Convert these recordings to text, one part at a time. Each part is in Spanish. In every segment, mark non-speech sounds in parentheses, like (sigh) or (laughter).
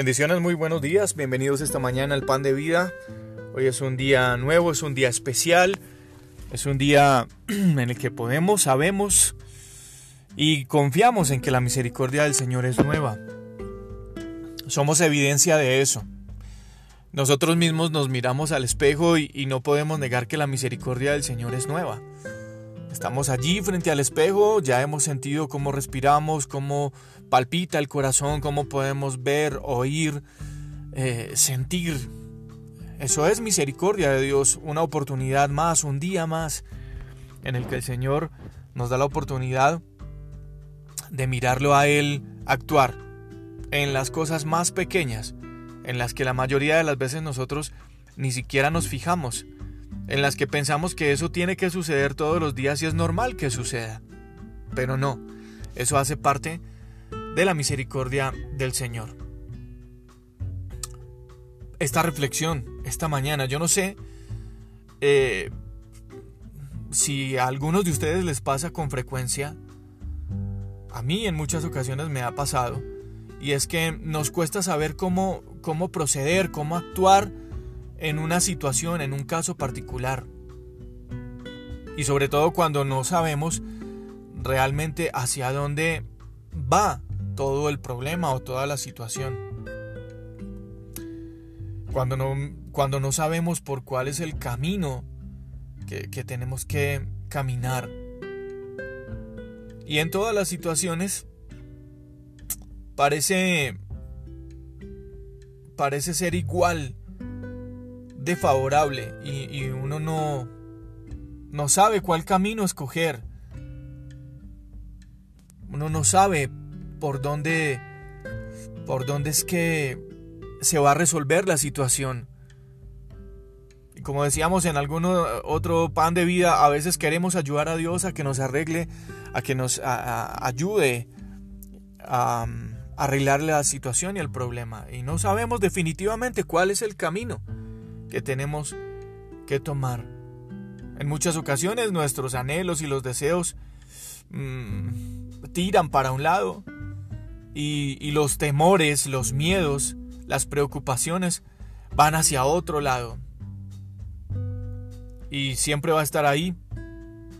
Bendiciones, muy buenos días, bienvenidos esta mañana al Pan de Vida. Hoy es un día nuevo, es un día especial, es un día (clears throat) en el que podemos, sabemos y confiamos en que la misericordia del Señor es nueva. Somos evidencia de eso. Nosotros mismos nos miramos al espejo y, no podemos negar que la misericordia del Señor es nueva. Estamos allí frente al espejo, ya hemos sentido cómo respiramos, cómo palpita el corazón, cómo podemos ver, oír, eh, sentir. Eso es misericordia de Dios, una oportunidad más, un día más, en el que el Señor nos da la oportunidad de mirarlo a Él actuar en las cosas más pequeñas, en las que la mayoría de las veces nosotros ni siquiera nos fijamos, en las que pensamos que eso tiene que suceder todos los días y es normal que suceda. Pero no, eso hace parte de la misericordia del Señor. Esta reflexión, esta mañana, yo no sé eh, si a algunos de ustedes les pasa con frecuencia, a mí en muchas ocasiones me ha pasado, y es que nos cuesta saber cómo, cómo proceder, cómo actuar en una situación, en un caso particular. Y sobre todo cuando no sabemos realmente hacia dónde va todo el problema o toda la situación. Cuando no, cuando no sabemos por cuál es el camino que, que tenemos que caminar. Y en todas las situaciones parece parece ser igual favorable y, uno no no sabe cuál camino escoger uno no sabe por dónde, por dónde es que se va a resolver la situación. Y como decíamos en algún otro pan de vida, a veces queremos ayudar a Dios a que nos arregle, a que nos ayude a arreglar la situación y el problema. Y no sabemos definitivamente cuál es el camino que tenemos que tomar. En muchas ocasiones nuestros anhelos y los deseos mmm, tiran para un lado y, los temores, los miedos, las preocupaciones van hacia otro lado. Y siempre va a estar ahí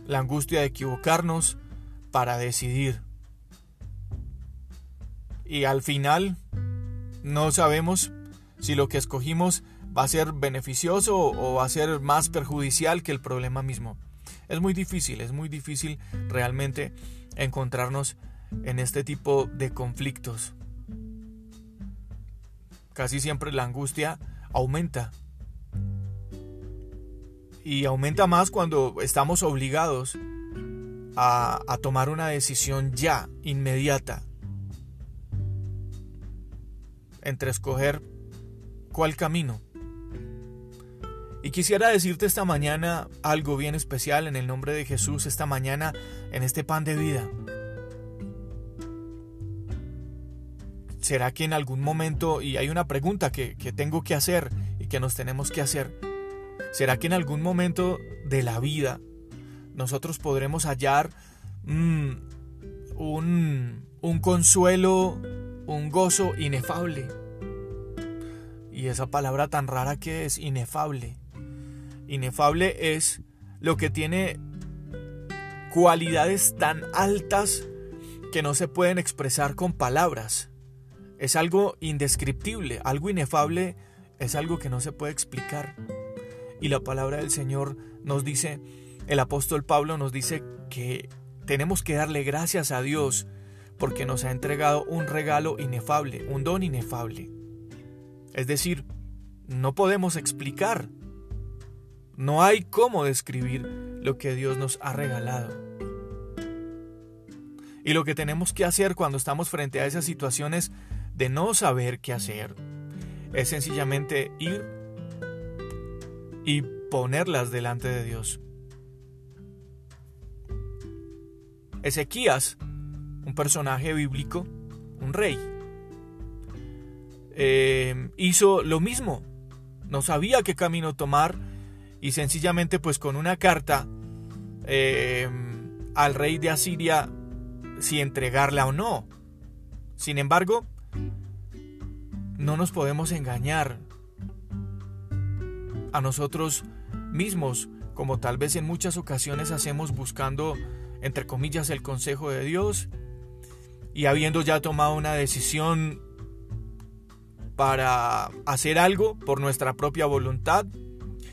la angustia de equivocarnos para decidir. Y al final no sabemos si lo que escogimos va a ser beneficioso o va a ser más perjudicial que el problema mismo. Es muy difícil, es muy difícil realmente encontrarnos en este tipo de conflictos. Casi siempre la angustia aumenta. Y aumenta más cuando estamos obligados a, tomar una decisión ya, inmediata, entre escoger cuál camino. Y quisiera decirte esta mañana algo bien especial en el nombre de Jesús, esta mañana en este pan de vida. ¿Será que en algún momento, y hay una pregunta que, tengo que hacer y que nos tenemos que hacer, ¿será que en algún momento de la vida nosotros podremos hallar mm, un, un consuelo, un gozo inefable? Y esa palabra tan rara que es inefable. Inefable es lo que tiene cualidades tan altas que no se pueden expresar con palabras es algo indescriptible, algo inefable, es algo que no se puede explicar. Y la palabra del Señor nos dice, el apóstol Pablo nos dice que tenemos que darle gracias a Dios porque nos ha entregado un regalo inefable, un don inefable. Es decir, no podemos explicar, no hay cómo describir lo que Dios nos ha regalado. Y lo que tenemos que hacer cuando estamos frente a esas situaciones de no saber qué hacer es sencillamente ir y ponerlas delante de Dios. Ezequías, un personaje bíblico, un rey, eh, hizo lo mismo. No sabía qué camino tomar y sencillamente pues con una carta eh, al rey de Asiria si entregarla o no. Sin embargo, no nos podemos engañar a nosotros mismos, como tal vez en muchas ocasiones hacemos buscando, entre comillas, el consejo de Dios y habiendo ya tomado una decisión para hacer algo por nuestra propia voluntad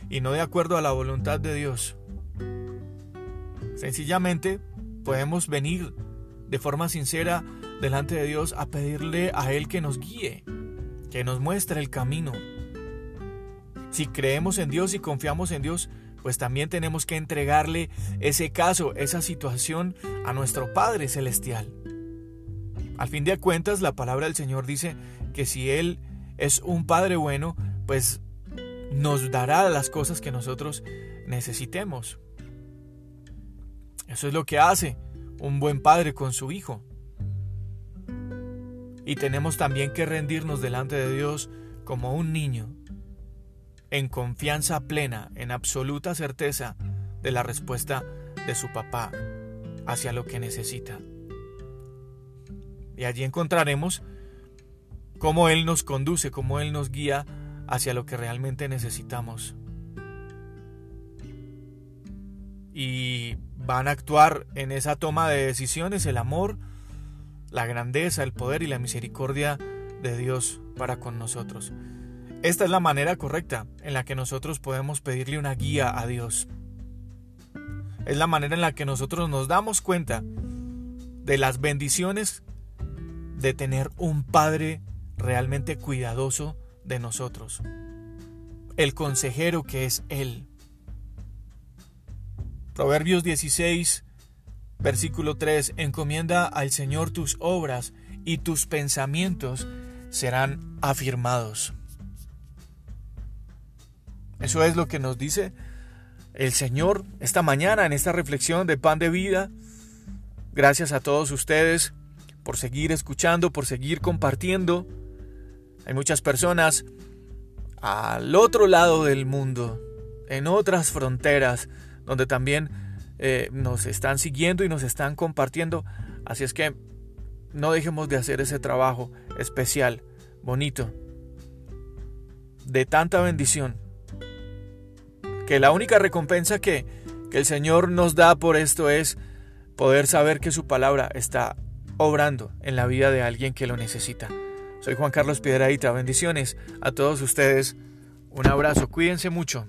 y no de acuerdo a la voluntad de Dios. Sencillamente podemos venir de forma sincera delante de Dios a pedirle a Él que nos guíe, que nos muestre el camino. Si creemos en Dios y confiamos en Dios, pues también tenemos que entregarle ese caso, esa situación a nuestro Padre Celestial. Al fin de cuentas, la palabra del Señor dice que si Él es un Padre bueno, pues nos dará las cosas que nosotros necesitemos. Eso es lo que hace un buen padre con su hijo. Y tenemos también que rendirnos delante de Dios como un niño, en confianza plena, en absoluta certeza de la respuesta de su papá hacia lo que necesita. Y allí encontraremos cómo Él nos conduce, cómo Él nos guía hacia lo que realmente necesitamos. Y van a actuar en esa toma de decisiones el amor, la grandeza, el poder y la misericordia de Dios para con nosotros. Esta es la manera correcta en la que nosotros podemos pedirle una guía a Dios. Es la manera en la que nosotros nos damos cuenta de las bendiciones de tener un Padre realmente cuidadoso de nosotros. El consejero que es Él. Proverbios 16, versículo 3, encomienda al Señor tus obras y tus pensamientos serán afirmados. Eso es lo que nos dice el Señor esta mañana en esta reflexión de pan de vida. Gracias a todos ustedes por seguir escuchando, por seguir compartiendo. Hay muchas personas al otro lado del mundo, en otras fronteras, donde también eh, nos están siguiendo y nos están compartiendo. Así es que no dejemos de hacer ese trabajo especial, bonito, de tanta bendición que la única recompensa que, que el Señor nos da por esto es poder saber que su palabra está obrando en la vida de alguien que lo necesita. Soy Juan Carlos Piedraíta, bendiciones a todos ustedes, un abrazo, cuídense mucho.